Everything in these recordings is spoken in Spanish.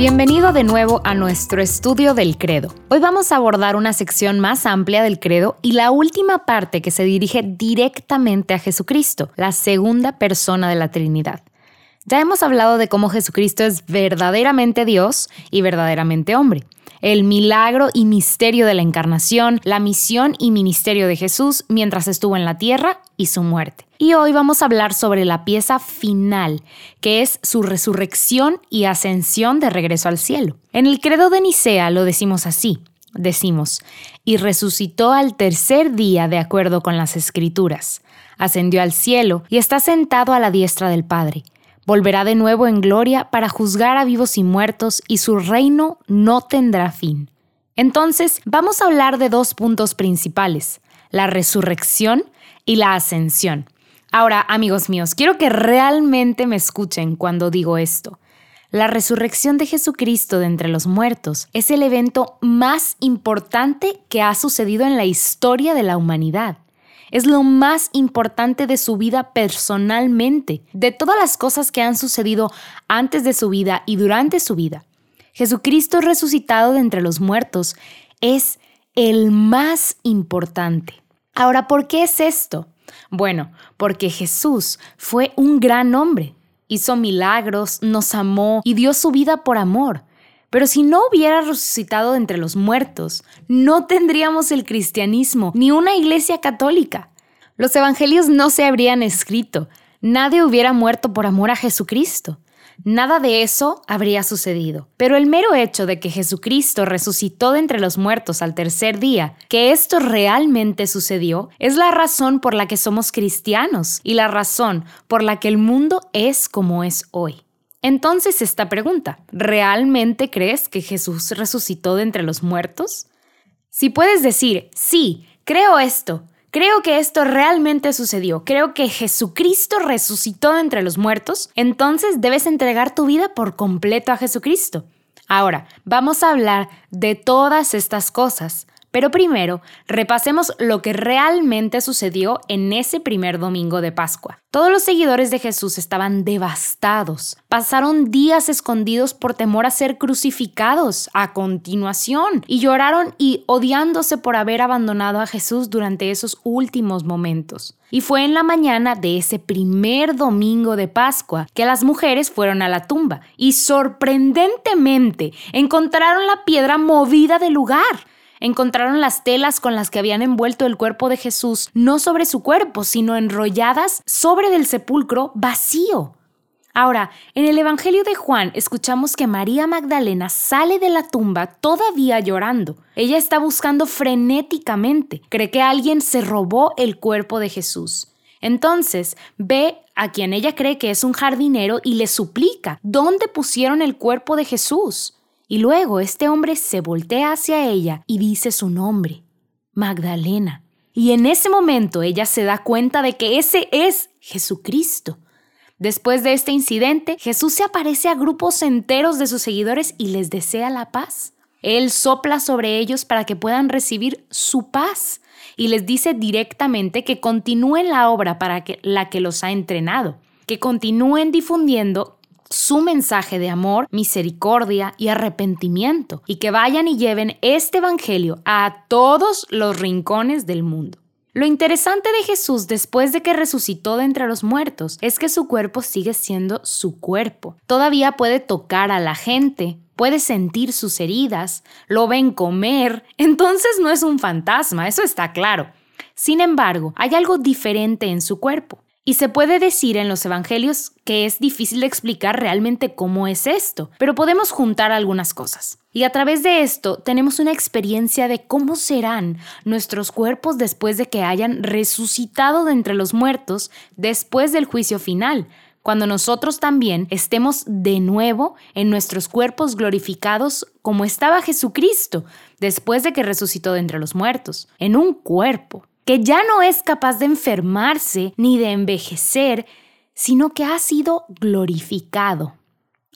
Bienvenido de nuevo a nuestro estudio del credo. Hoy vamos a abordar una sección más amplia del credo y la última parte que se dirige directamente a Jesucristo, la segunda persona de la Trinidad. Ya hemos hablado de cómo Jesucristo es verdaderamente Dios y verdaderamente hombre el milagro y misterio de la encarnación, la misión y ministerio de Jesús mientras estuvo en la tierra y su muerte. Y hoy vamos a hablar sobre la pieza final, que es su resurrección y ascensión de regreso al cielo. En el credo de Nicea lo decimos así. Decimos, y resucitó al tercer día de acuerdo con las escrituras, ascendió al cielo y está sentado a la diestra del Padre Volverá de nuevo en gloria para juzgar a vivos y muertos y su reino no tendrá fin. Entonces, vamos a hablar de dos puntos principales, la resurrección y la ascensión. Ahora, amigos míos, quiero que realmente me escuchen cuando digo esto. La resurrección de Jesucristo de entre los muertos es el evento más importante que ha sucedido en la historia de la humanidad es lo más importante de su vida personalmente, de todas las cosas que han sucedido antes de su vida y durante su vida. Jesucristo resucitado de entre los muertos es el más importante. Ahora, ¿por qué es esto? Bueno, porque Jesús fue un gran hombre, hizo milagros, nos amó y dio su vida por amor. Pero si no hubiera resucitado entre los muertos, no tendríamos el cristianismo ni una iglesia católica. Los evangelios no se habrían escrito. Nadie hubiera muerto por amor a Jesucristo. Nada de eso habría sucedido. Pero el mero hecho de que Jesucristo resucitó de entre los muertos al tercer día, que esto realmente sucedió, es la razón por la que somos cristianos y la razón por la que el mundo es como es hoy. Entonces esta pregunta, ¿realmente crees que Jesús resucitó de entre los muertos? Si puedes decir, sí, creo esto, creo que esto realmente sucedió, creo que Jesucristo resucitó de entre los muertos, entonces debes entregar tu vida por completo a Jesucristo. Ahora, vamos a hablar de todas estas cosas, pero primero, repasemos lo que realmente sucedió en ese primer domingo de Pascua. Todos los seguidores de Jesús estaban devastados. Pasaron días escondidos por temor a ser crucificados a continuación y lloraron y odiándose por haber abandonado a Jesús durante esos últimos momentos. Y fue en la mañana de ese primer domingo de Pascua que las mujeres fueron a la tumba y sorprendentemente encontraron la piedra movida del lugar encontraron las telas con las que habían envuelto el cuerpo de Jesús, no sobre su cuerpo, sino enrolladas sobre del sepulcro vacío. Ahora, en el Evangelio de Juan escuchamos que María Magdalena sale de la tumba todavía llorando. Ella está buscando frenéticamente, cree que alguien se robó el cuerpo de Jesús. Entonces ve a quien ella cree que es un jardinero y le suplica, ¿dónde pusieron el cuerpo de Jesús? Y luego este hombre se voltea hacia ella y dice su nombre, Magdalena. Y en ese momento ella se da cuenta de que ese es Jesucristo. Después de este incidente, Jesús se aparece a grupos enteros de sus seguidores y les desea la paz. Él sopla sobre ellos para que puedan recibir su paz y les dice directamente que continúen la obra para la que los ha entrenado, que continúen difundiendo su mensaje de amor, misericordia y arrepentimiento, y que vayan y lleven este Evangelio a todos los rincones del mundo. Lo interesante de Jesús después de que resucitó de entre los muertos es que su cuerpo sigue siendo su cuerpo. Todavía puede tocar a la gente, puede sentir sus heridas, lo ven comer, entonces no es un fantasma, eso está claro. Sin embargo, hay algo diferente en su cuerpo. Y se puede decir en los evangelios que es difícil de explicar realmente cómo es esto, pero podemos juntar algunas cosas. Y a través de esto tenemos una experiencia de cómo serán nuestros cuerpos después de que hayan resucitado de entre los muertos después del juicio final, cuando nosotros también estemos de nuevo en nuestros cuerpos glorificados como estaba Jesucristo después de que resucitó de entre los muertos, en un cuerpo que ya no es capaz de enfermarse ni de envejecer, sino que ha sido glorificado.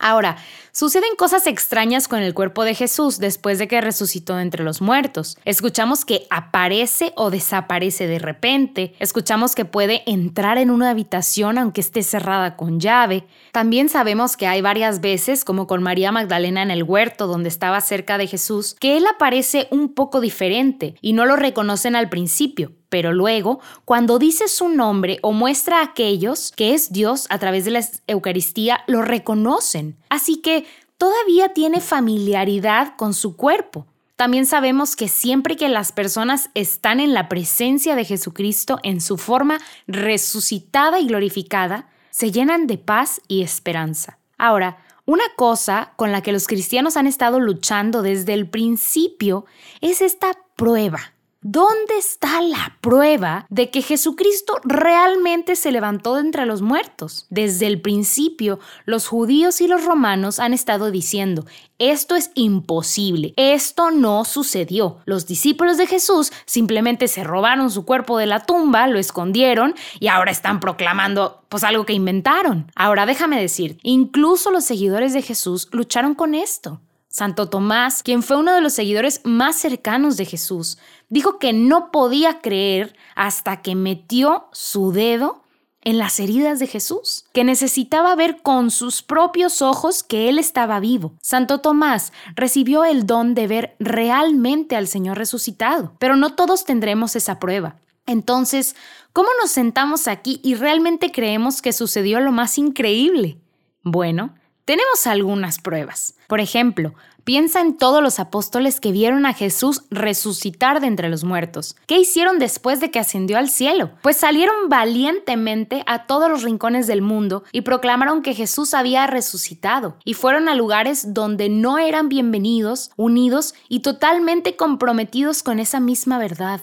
Ahora, suceden cosas extrañas con el cuerpo de Jesús después de que resucitó entre los muertos. Escuchamos que aparece o desaparece de repente. Escuchamos que puede entrar en una habitación aunque esté cerrada con llave. También sabemos que hay varias veces, como con María Magdalena en el huerto donde estaba cerca de Jesús, que él aparece un poco diferente y no lo reconocen al principio pero luego, cuando dice su nombre o muestra a aquellos que es Dios a través de la Eucaristía, lo reconocen. Así que todavía tiene familiaridad con su cuerpo. También sabemos que siempre que las personas están en la presencia de Jesucristo en su forma resucitada y glorificada, se llenan de paz y esperanza. Ahora, una cosa con la que los cristianos han estado luchando desde el principio es esta prueba ¿Dónde está la prueba de que Jesucristo realmente se levantó de entre los muertos? Desde el principio, los judíos y los romanos han estado diciendo, esto es imposible, esto no sucedió. Los discípulos de Jesús simplemente se robaron su cuerpo de la tumba, lo escondieron y ahora están proclamando pues algo que inventaron. Ahora déjame decir, incluso los seguidores de Jesús lucharon con esto. Santo Tomás, quien fue uno de los seguidores más cercanos de Jesús, dijo que no podía creer hasta que metió su dedo en las heridas de Jesús, que necesitaba ver con sus propios ojos que Él estaba vivo. Santo Tomás recibió el don de ver realmente al Señor resucitado, pero no todos tendremos esa prueba. Entonces, ¿cómo nos sentamos aquí y realmente creemos que sucedió lo más increíble? Bueno, tenemos algunas pruebas. Por ejemplo, piensa en todos los apóstoles que vieron a Jesús resucitar de entre los muertos. ¿Qué hicieron después de que ascendió al cielo? Pues salieron valientemente a todos los rincones del mundo y proclamaron que Jesús había resucitado y fueron a lugares donde no eran bienvenidos, unidos y totalmente comprometidos con esa misma verdad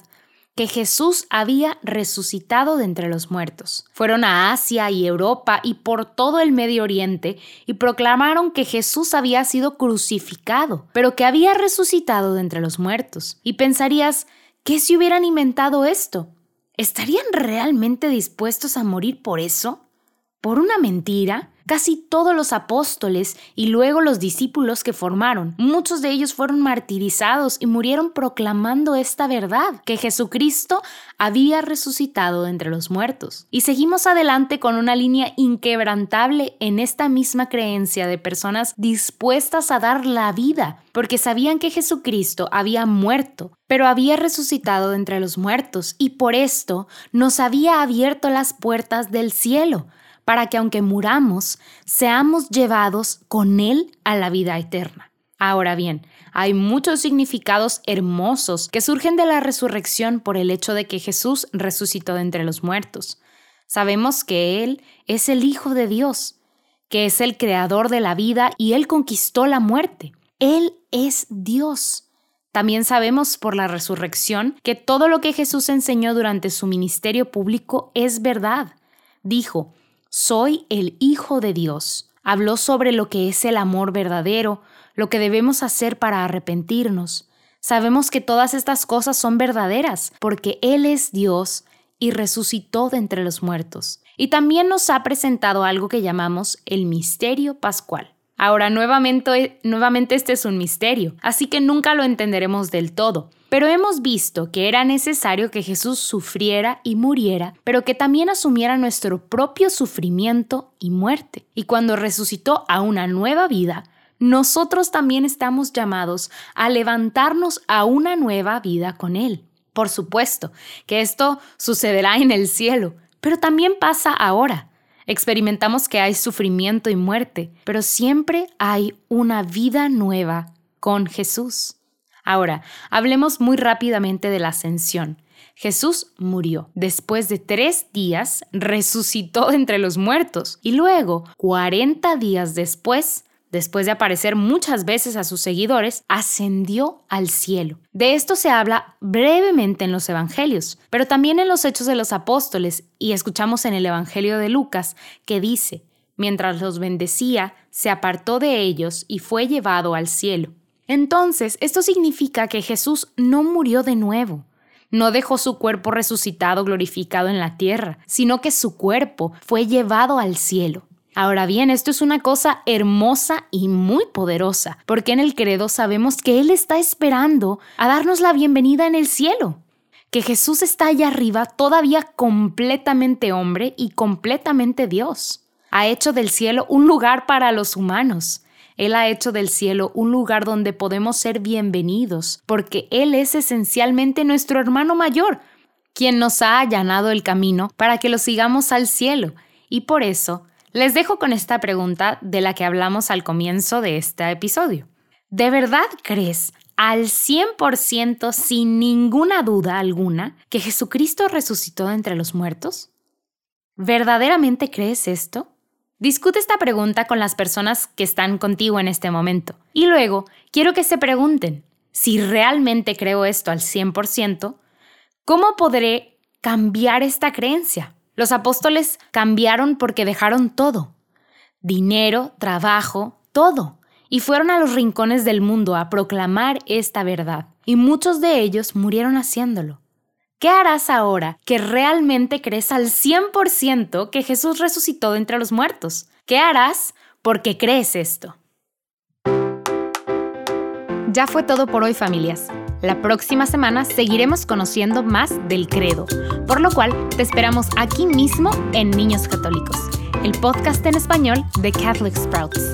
que Jesús había resucitado de entre los muertos. Fueron a Asia y Europa y por todo el Medio Oriente y proclamaron que Jesús había sido crucificado, pero que había resucitado de entre los muertos. Y pensarías, ¿qué si hubieran inventado esto? ¿Estarían realmente dispuestos a morir por eso? ¿Por una mentira? Casi todos los apóstoles y luego los discípulos que formaron. Muchos de ellos fueron martirizados y murieron proclamando esta verdad, que Jesucristo había resucitado entre los muertos. Y seguimos adelante con una línea inquebrantable en esta misma creencia de personas dispuestas a dar la vida, porque sabían que Jesucristo había muerto, pero había resucitado entre los muertos y por esto nos había abierto las puertas del cielo para que aunque muramos, seamos llevados con Él a la vida eterna. Ahora bien, hay muchos significados hermosos que surgen de la resurrección por el hecho de que Jesús resucitó de entre los muertos. Sabemos que Él es el Hijo de Dios, que es el creador de la vida y Él conquistó la muerte. Él es Dios. También sabemos por la resurrección que todo lo que Jesús enseñó durante su ministerio público es verdad. Dijo, soy el Hijo de Dios. Habló sobre lo que es el amor verdadero, lo que debemos hacer para arrepentirnos. Sabemos que todas estas cosas son verdaderas, porque Él es Dios y resucitó de entre los muertos. Y también nos ha presentado algo que llamamos el misterio pascual. Ahora, nuevamente, nuevamente este es un misterio, así que nunca lo entenderemos del todo. Pero hemos visto que era necesario que Jesús sufriera y muriera, pero que también asumiera nuestro propio sufrimiento y muerte. Y cuando resucitó a una nueva vida, nosotros también estamos llamados a levantarnos a una nueva vida con Él. Por supuesto que esto sucederá en el cielo, pero también pasa ahora. Experimentamos que hay sufrimiento y muerte, pero siempre hay una vida nueva con Jesús. Ahora, hablemos muy rápidamente de la ascensión. Jesús murió. Después de tres días, resucitó entre los muertos. Y luego, 40 días después, después de aparecer muchas veces a sus seguidores, ascendió al cielo. De esto se habla brevemente en los Evangelios, pero también en los Hechos de los Apóstoles, y escuchamos en el Evangelio de Lucas, que dice, mientras los bendecía, se apartó de ellos y fue llevado al cielo. Entonces, esto significa que Jesús no murió de nuevo. no dejó su cuerpo resucitado glorificado en la tierra, sino que su cuerpo fue llevado al cielo. Ahora bien, esto es una cosa hermosa y muy poderosa, porque en el credo sabemos que Él está esperando a darnos la bienvenida en el cielo, que Jesús está allá arriba todavía completamente hombre y completamente Dios. Ha hecho del cielo un lugar para los humanos. Él ha hecho del cielo un lugar donde podemos ser bienvenidos, porque Él es esencialmente nuestro hermano mayor, quien nos ha allanado el camino para que lo sigamos al cielo. Y por eso, les dejo con esta pregunta de la que hablamos al comienzo de este episodio. ¿De verdad crees al 100% sin ninguna duda alguna que Jesucristo resucitó entre los muertos? ¿Verdaderamente crees esto? Discute esta pregunta con las personas que están contigo en este momento. Y luego, quiero que se pregunten, si realmente creo esto al 100%, ¿cómo podré cambiar esta creencia? Los apóstoles cambiaron porque dejaron todo. Dinero, trabajo, todo. Y fueron a los rincones del mundo a proclamar esta verdad. Y muchos de ellos murieron haciéndolo. ¿Qué harás ahora que realmente crees al 100% que Jesús resucitó de entre los muertos? ¿Qué harás porque crees esto? Ya fue todo por hoy familias. La próxima semana seguiremos conociendo más del credo, por lo cual te esperamos aquí mismo en Niños Católicos, el podcast en español de Catholic Sprouts